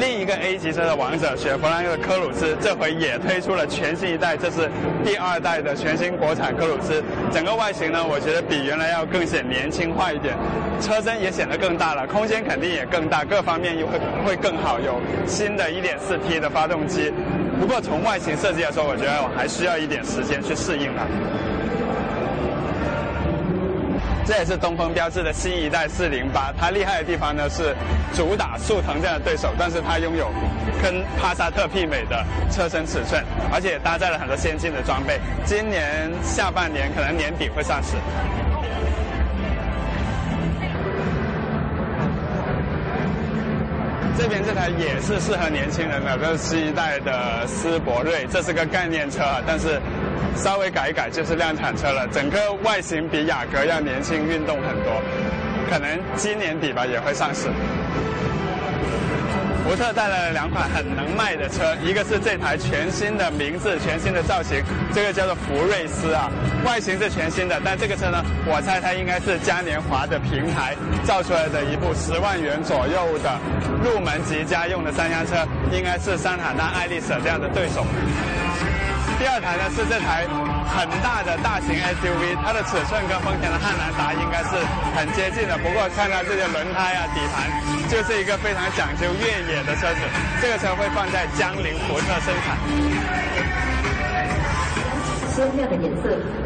另一个 A 级车的王者雪佛兰的科鲁兹，这回也推出了全新一代，这是第二代的全新国产科鲁兹。整个外形呢，我觉得比原来要更显年轻化一点，车身也显得更大了，空间肯定也更大，各方面又会会更好。有新的 1.4T 的发动机，不过从外形设计来说，我觉得我还需要一点时间去适应它。这也是东风标致的新一代四零八，它厉害的地方呢是主打速腾这样的对手，但是它拥有跟帕萨特媲美的车身尺寸，而且搭载了很多先进的装备。今年下半年可能年底会上市。这边这台也是适合年轻人的，这是新一代的思铂睿，这是个概念车，但是稍微改一改就是量产车了。整个外形比雅阁要年轻运动很多，可能今年底吧也会上市。福特带来了两款很能卖的车，一个是这台全新的名字、全新的造型，这个叫做福睿斯啊，外形是全新的，但这个车呢，我猜它应该是嘉年华的平台造出来的一部十万元左右的入门级家用的三厢车，应该是桑塔纳、爱丽舍这样的对手。第二台呢是这台很大的大型 SUV，它的尺寸跟丰田的汉兰达应该是很接近的。不过看到这些轮胎啊、底盘，就是一个非常讲究越野的车子。这个车会放在江铃福特生产。鲜亮的颜色。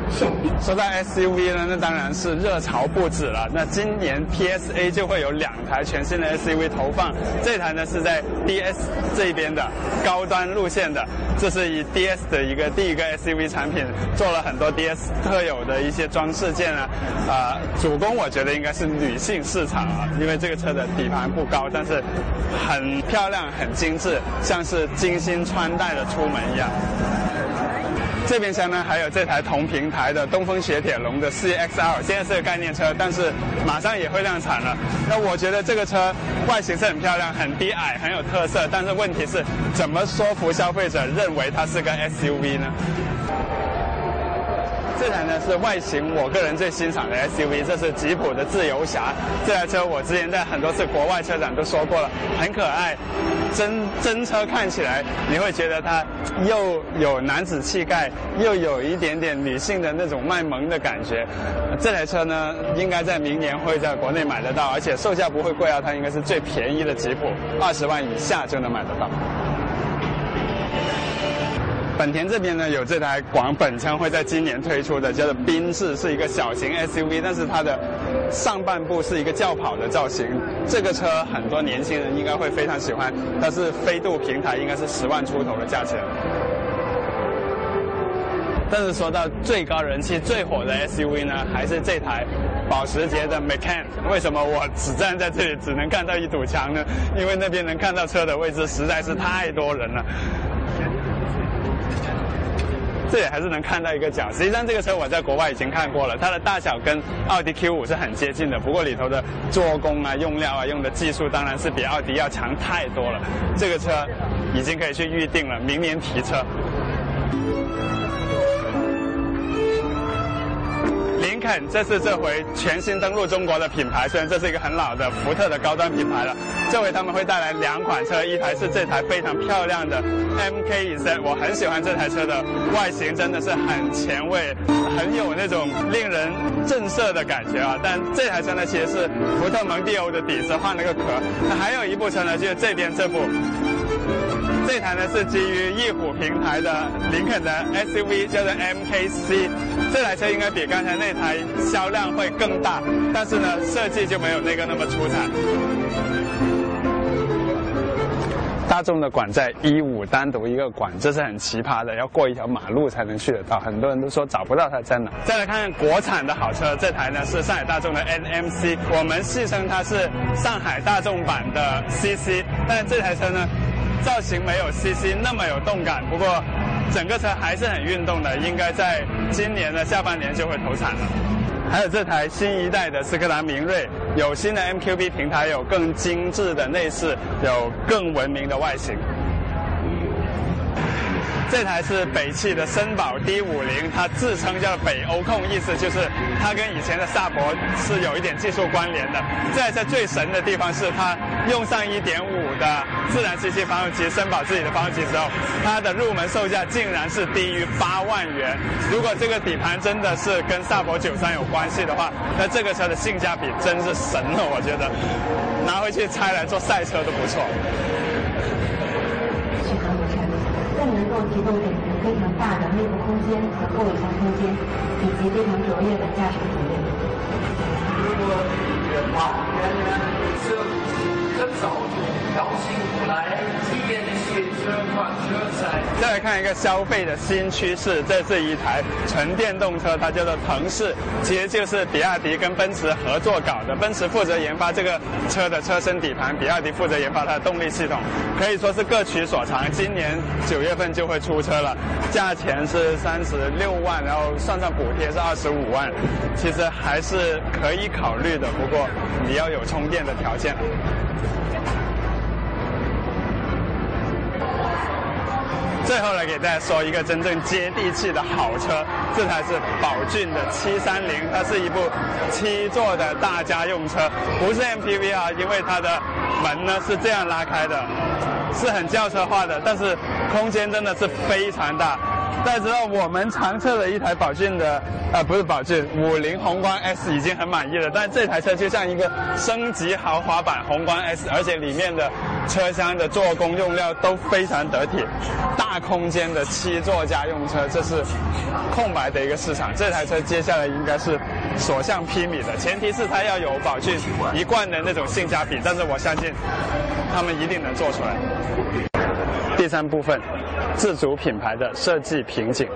说到 SUV 呢，那当然是热潮不止了。那今年 PSA 就会有两台全新的 SUV 投放，这台呢是在 DS 这边的高端路线的，这是以 DS 的一个第一个 SUV 产品，做了很多 DS 特有的一些装饰件啊，啊，主攻我觉得应该是女性市场啊，因为这个车的底盘不高，但是很漂亮、很精致，像是精心穿戴的出门一样。这边厢呢，还有这台同平台的东风雪铁龙的 CXL 现在是个概念车，但是马上也会量产了。那我觉得这个车外形是很漂亮，很低矮，很有特色，但是问题是怎么说服消费者认为它是个 SUV 呢？这台呢是外形我个人最欣赏的 SUV，这是吉普的自由侠。这台车我之前在很多次国外车展都说过了，很可爱。真真车看起来你会觉得它又有男子气概，又有一点点女性的那种卖萌的感觉。这台车呢，应该在明年会在国内买得到，而且售价不会贵啊，它应该是最便宜的吉普，二十万以下就能买得到。本田这边呢有这台广本称会在今年推出的，叫做缤智，是一个小型 SUV，但是它的上半部是一个轿跑的造型。这个车很多年轻人应该会非常喜欢，它是飞度平台，应该是十万出头的价钱。但是说到最高人气、最火的 SUV 呢，还是这台保时捷的 Macan。为什么我只站在这里只能看到一堵墙呢？因为那边能看到车的位置实在是太多人了。这里还是能看到一个角。实际上，这个车我在国外已经看过了，它的大小跟奥迪 Q 五是很接近的。不过里头的做工啊、用料啊、用的技术当然是比奥迪要强太多了。这个车已经可以去预定了，明年提车。林肯，这是这回全新登陆中国的品牌，虽然这是一个很老的福特的高端品牌了。这回他们会带来两款车，一台是这台非常漂亮的 MK-ZE，我很喜欢这台车的外形，真的是很前卫，很有那种令人震慑的感觉啊。但这台车呢，其实是福特蒙迪欧的底子换了个壳。那还有一部车呢，就是这边这部。这台呢是基于翼虎平台的林肯的 SUV，叫做 MKC。这台车应该比刚才那台销量会更大，但是呢设计就没有那个那么出彩。大众的馆在一五单独一个馆，这是很奇葩的，要过一条马路才能去得到。很多人都说找不到它在哪。再来看看国产的好车，这台呢是上海大众的 NMC，我们戏称它是上海大众版的 CC，但这台车呢。造型没有 CC 那么有动感，不过整个车还是很运动的，应该在今年的下半年就会投产了。还有这台新一代的斯柯达明锐，有新的 MQB 平台，有更精致的内饰，有更文明的外形。这台是北汽的绅宝 D50，它自称叫北欧控，意思就是它跟以前的萨博是有一点技术关联的。这台车最神的地方是它用上1.5的自然吸气发动机，绅宝自己的发动机之后，它的入门售价竟然是低于八万元。如果这个底盘真的是跟萨博93有关系的话，那这个车的性价比真是神了，我觉得拿回去拆来做赛车都不错。
更能够提供给人非常大的内部空间和后备箱空间，以及非常卓越的驾驶体验。如果你远方远远车很早高兴来体验汽车
款车赛。再来看一个消费的新趋势，这是一台纯电动车，它叫做腾势，其实就是比亚迪跟奔驰合作搞的。奔驰负责研发这个车的车身底盘，比亚迪负责研发它的动力系统，可以说是各取所长。今年九月份就会出车了，价钱是三十六万，然后算上补贴是二十五万，其实还是可以考虑的。不过你要有充电的条件。最后来给大家说一个真正接地气的好车，这台是宝骏的七三零，它是一部七座的大家用车，不是 MPV 啊，因为它的门呢是这样拉开的，是很轿车化的，但是空间真的是非常大。大家知道我们常测的一台宝骏的，呃，不是宝骏，五菱宏光 S 已经很满意了，但这台车就像一个升级豪华版宏光 S，而且里面的车厢的做工用料都非常得体，大空间的七座家用车，这是空白的一个市场。这台车接下来应该是所向披靡的，前提是它要有宝骏一贯的那种性价比，但是我相信他们一定能做出来。第三部分。自主品牌的设计瓶颈。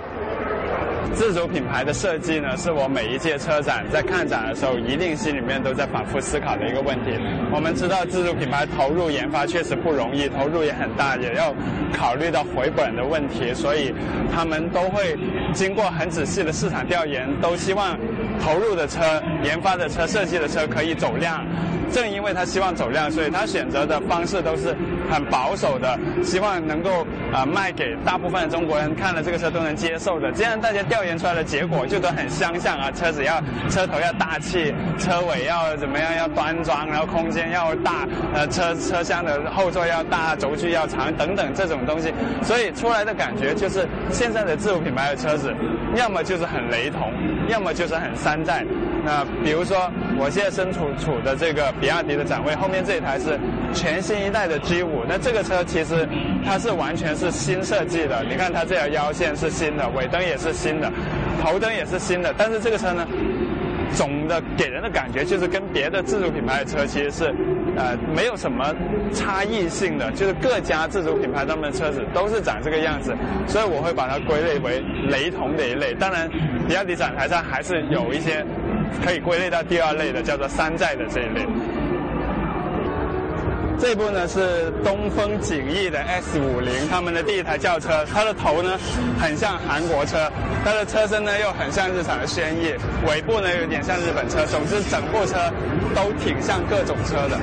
自主品牌的设计呢，是我每一届车展在看展的时候，一定心里面都在反复思考的一个问题。我们知道，自主品牌投入研发确实不容易，投入也很大，也要考虑到回本的问题，所以他们都会经过很仔细的市场调研，都希望投入的车、研发的车、设计的车可以走量。正因为他希望走量，所以他选择的方式都是很保守的，希望能够啊卖给大部分中国人看了这个车都能接受的。这样大家调。研出来的结果就都很相像啊，车子要车头要大气，车尾要怎么样要端庄，然后空间要大，呃车车厢的后座要大，轴距要长等等这种东西，所以出来的感觉就是现在的自主品牌的车子，要么就是很雷同，要么就是很山寨。那比如说我现在身处处的这个比亚迪的展位后面这一台是全新一代的 G 五，那这个车其实它是完全是新设计的，你看它这条腰线是新的，尾灯也是新的，头灯也是新的，但是这个车呢，总的给人的感觉就是跟别的自主品牌的车其实是呃没有什么差异性的，就是各家自主品牌他们的车子都是长这个样子，所以我会把它归类为雷同的一类。当然，比亚迪展台上还是有一些。可以归类到第二类的，叫做山寨的这一类。这部呢是东风景逸的 S 五零，他们的第一台轿车，它的头呢很像韩国车，它的车身呢又很像日产的轩逸，尾部呢有点像日本车，总之整部车都挺像各种车的。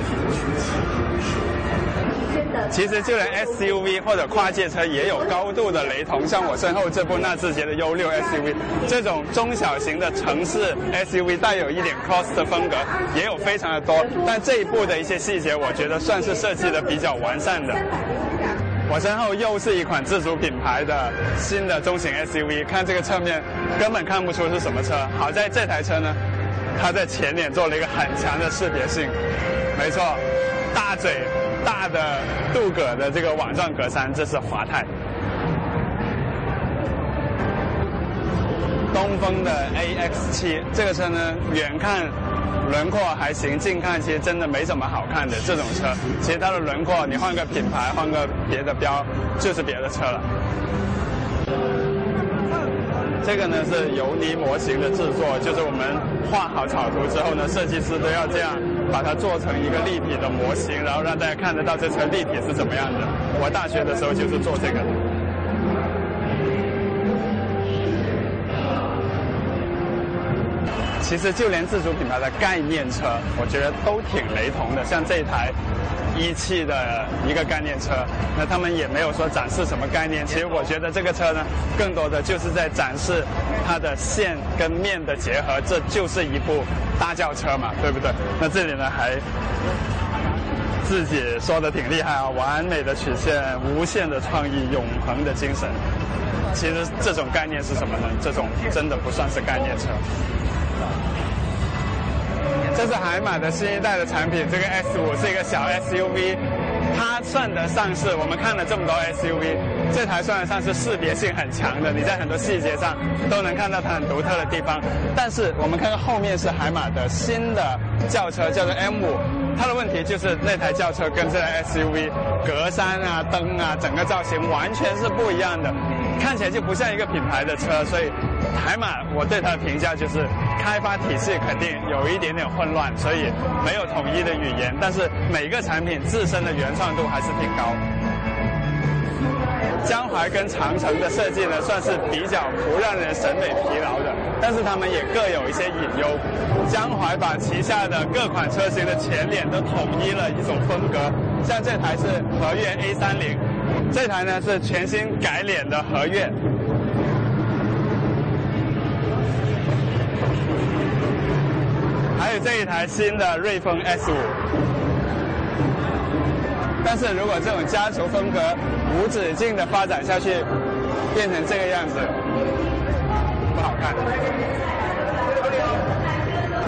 其实就连 SUV 或者跨界车也有高度的雷同，像我身后这部纳智捷的 U 六 SUV，这种中小型的城市 SUV 带有一点 cross 的风格也有非常的多，但这一部的一些细节，我觉得算是设计的比较完善的。我身后又是一款自主品牌的新的中型 SUV，看这个侧面根本看不出是什么车，好在这台车呢，它在前脸做了一个很强的识别性，没错，大嘴。大的镀铬的这个网状格栅，这是华泰。东风的 AX7 这个车呢，远看轮廓还行，近看其实真的没什么好看的这种车。其实它的轮廓，你换个品牌，换个别的标，就是别的车了。这个呢是油泥模型的制作，就是我们画好草图之后呢，设计师都要这样把它做成一个立体的模型，然后让大家看得到这车立体是怎么样的。我大学的时候就是做这个的。其实就连自主品牌的概念车，我觉得都挺雷同的，像这一台。一汽的一个概念车，那他们也没有说展示什么概念。其实我觉得这个车呢，更多的就是在展示它的线跟面的结合，这就是一部大轿车嘛，对不对？那这里呢还自己说的挺厉害啊，完美的曲线，无限的创意，永恒的精神。其实这种概念是什么呢？这种真的不算是概念车。这是海马的新一代的产品，这个 S 五是一个小 SUV，它算得上是我们看了这么多 SUV，这台算得上是识别性很强的，你在很多细节上都能看到它很独特的地方。但是我们看看后面是海马的新的轿车，叫做 M 五，它的问题就是那台轿车跟这台 SUV 格栅啊、灯啊，整个造型完全是不一样的，看起来就不像一个品牌的车，所以。海马，我对它的评价就是开发体系肯定有一点点混乱，所以没有统一的语言。但是每个产品自身的原创度还是挺高。江淮跟长城的设计呢，算是比较不让人审美疲劳的，但是他们也各有一些隐忧。江淮把旗下的各款车型的前脸都统一了一种风格，像这台是和悦 A 三零，这台呢是全新改脸的和悦。这一台新的瑞风 S 五，但是如果这种家族风格无止境的发展下去，变成这个样子，不好看。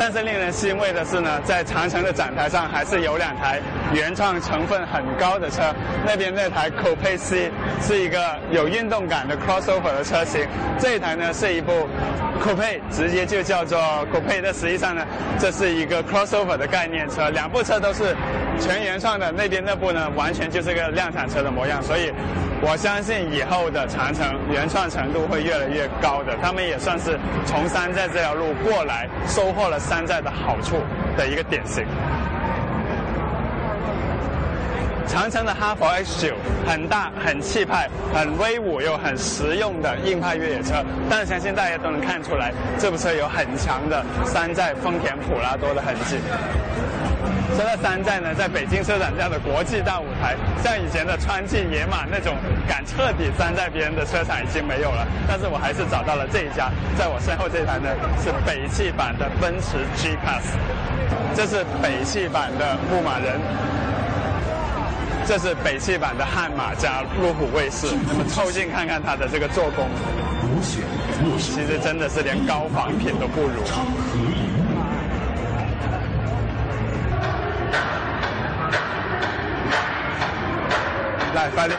但是令人欣慰的是呢，在长城的展台上还是有两台原创成分很高的车。那边那台 Coupe C 是一个有运动感的 crossover 的车型，这一台呢是一部 Coupe，直接就叫做 Coupe。但实际上呢，这是一个 crossover 的概念车，两部车都是全原创的。那边那部呢，完全就是个量产车的模样。所以，我相信以后的长城原创程度会越来越高的。他们也算是从山寨这条路过来，收获了。山寨的好处的一个典型。长城的哈弗 H 九很大、很气派、很威武又很实用的硬派越野车，但是相信大家都能看出来，这部车有很强的山寨丰田普拉多的痕迹。除了山寨呢，在北京车展这样的国际大舞台，像以前的川骏野马那种敢彻底山寨别人的车厂已经没有了。但是我还是找到了这一家，在我身后这台呢是北汽版的奔驰 G Class，这是北汽版的牧马人。这是北汽版的悍马加路虎卫士，那么凑近看看它的这个做工，其实真的是连高仿品都不如。来，发力。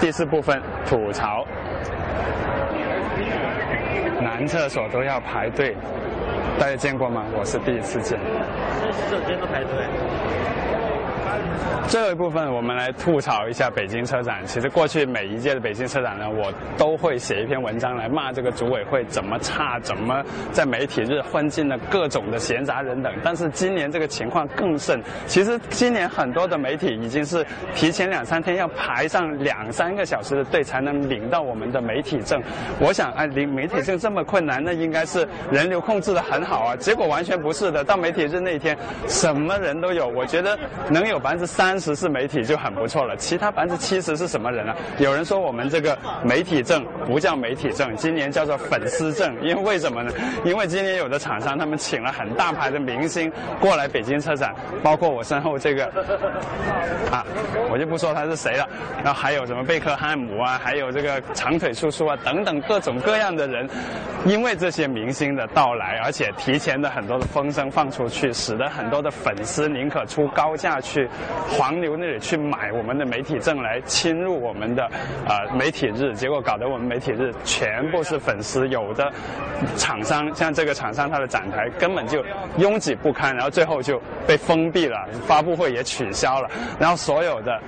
第四部分吐槽，男厕所都要排队。大家见过吗？我是第一次见。
洗手间都排队。
最后一部分，我们来吐槽一下北京车展。其实过去每一届的北京车展呢，我都会写一篇文章来骂这个组委会怎么差，怎么在媒体日混进了各种的闲杂人等。但是今年这个情况更甚。其实今年很多的媒体已经是提前两三天要排上两三个小时的队才能领到我们的媒体证。我想，哎，领媒体证这么困难，那应该是人流控制的很好啊。结果完全不是的，到媒体日那一天，什么人都有。我觉得能有百分之三十是媒体就很不错了，其他百分之七十是什么人啊？有人说我们这个媒体证不叫媒体证，今年叫做粉丝证，因为为什么呢？因为今年有的厂商他们请了很大牌的明星过来北京车展，包括我身后这个啊，我就不说他是谁了。然后还有什么贝克汉姆啊，还有这个长腿叔叔啊等等各种各样的人，因为这些明星的到来，而且提前的很多的风声放出去，使得很多的粉丝宁可出高价去黄牛那里去买我们的媒体证来侵入我们的呃媒体日，结果搞得我们媒体日全部是粉丝，有的厂商像这个厂商，它的展台根本就拥挤不堪，然后最后就被封闭了，发布会也取消了，然后所有的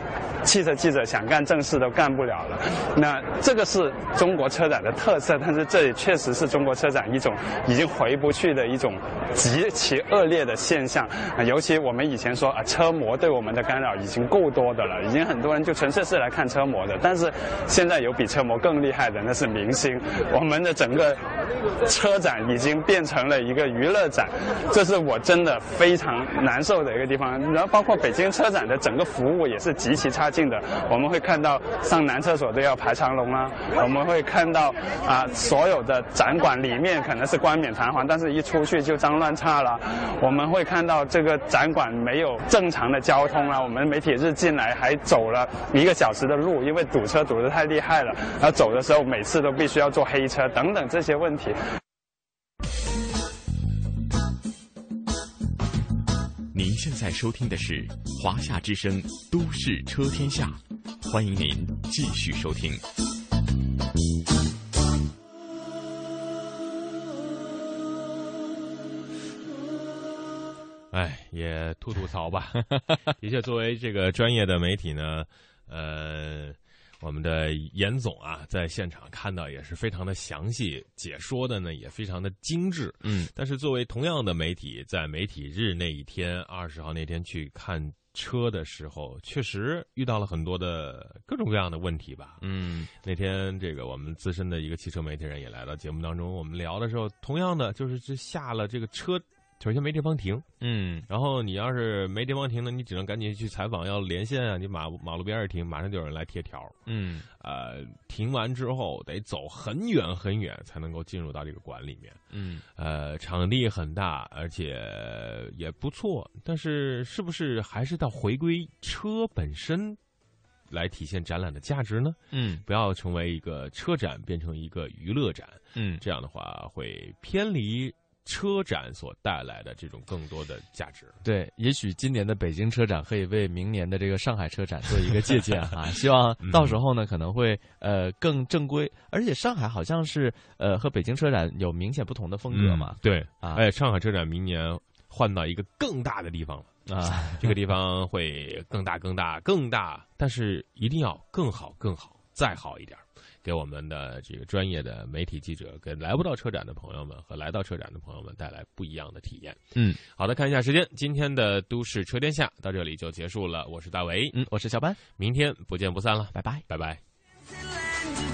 汽车记者想干正事都干不了了。那这个是中国车展的特色，但是这里确实是中国车展一种已经回不去的一种极其恶劣的现象。尤其我们以前说啊，车模对我们的干扰已经够多的了，已经很多人就纯粹是来看车模的。但是现在有比车模更厉害的，那是明星。我们的整个车展已经变成了一个娱乐展，这是我真的非常难受的一个地方。然后包括北京车展的整个服务也是极其差劲的。我们会看到上男厕所都要排长龙啊，我们会看到啊所有的展馆里面可能是冠冕堂皇，但是一出去就脏乱差了。我们会看到这个展馆没有正常的交通了，我们媒体日进来还走了一个小时的路，因为堵车堵得太厉害了。然后走的时候每次都必须要坐黑车等等这些问题。
您现在收听的是《华夏之声·都市车天下》，欢迎您继续收听。
哎，也吐吐槽吧。的确，作为这个专业的媒体呢，呃，我们的严总啊，在现场看到也是非常的详细，解说的呢也非常的精致。
嗯，
但是作为同样的媒体，在媒体日那一天，二十号那天去看车的时候，确实遇到了很多的各种各样的问题吧。
嗯，
那天这个我们资深的一个汽车媒体人也来到节目当中，我们聊的时候，同样的就是这下了这个车。首先没地方停，
嗯，
然后你要是没地方停呢，你只能赶紧去采访，要连线啊，你马马路边儿停，马上就有人来贴条，
嗯，
呃，停完之后得走很远很远才能够进入到这个馆里面，
嗯，
呃，场地很大，而且也不错，但是是不是还是到回归车本身来体现展览的价值呢？
嗯，
不要成为一个车展变成一个娱乐展，
嗯，
这样的话会偏离。车展所带来的这种更多的价值，
对，也许今年的北京车展可以为明年的这个上海车展做一个借鉴啊！希望到时候呢可能会呃更正规，而且上海好像是呃和北京车展有明显不同的风格嘛。
对
啊，
哎，上海车展明年换到一个更大的地方了
啊，
这个地方会更大、更大、更大，但是一定要更好、更好、再好一点。给我们的这个专业的媒体记者，给来不到车展的朋友们和来到车展的朋友们带来不一样的体验。
嗯，
好的，看一下时间，今天的都市车天下到这里就结束了。我是大为，
嗯，我是小班，
明天不见不散了，
拜拜，
拜拜。